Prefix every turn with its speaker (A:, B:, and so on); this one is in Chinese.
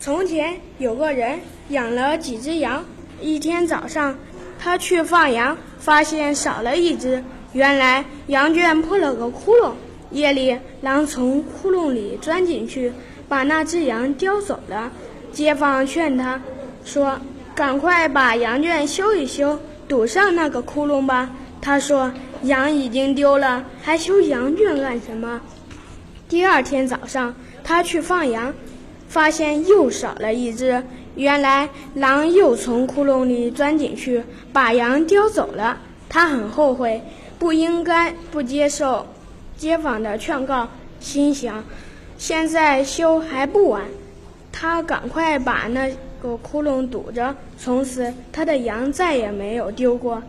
A: 从前有个人养了几只羊，一天早上，他去放羊，发现少了一只。原来羊圈破了个窟窿，夜里狼从窟窿里钻进去，把那只羊叼走了。街坊劝他说：“赶快把羊圈修一修，堵上那个窟窿吧。”他说：“羊已经丢了，还修羊圈干什么？”第二天早上，他去放羊。发现又少了一只，原来狼又从窟窿里钻进去，把羊叼走了。他很后悔，不应该不接受街坊的劝告，心想现在修还不晚。他赶快把那个窟窿堵着，从此他的羊再也没有丢过。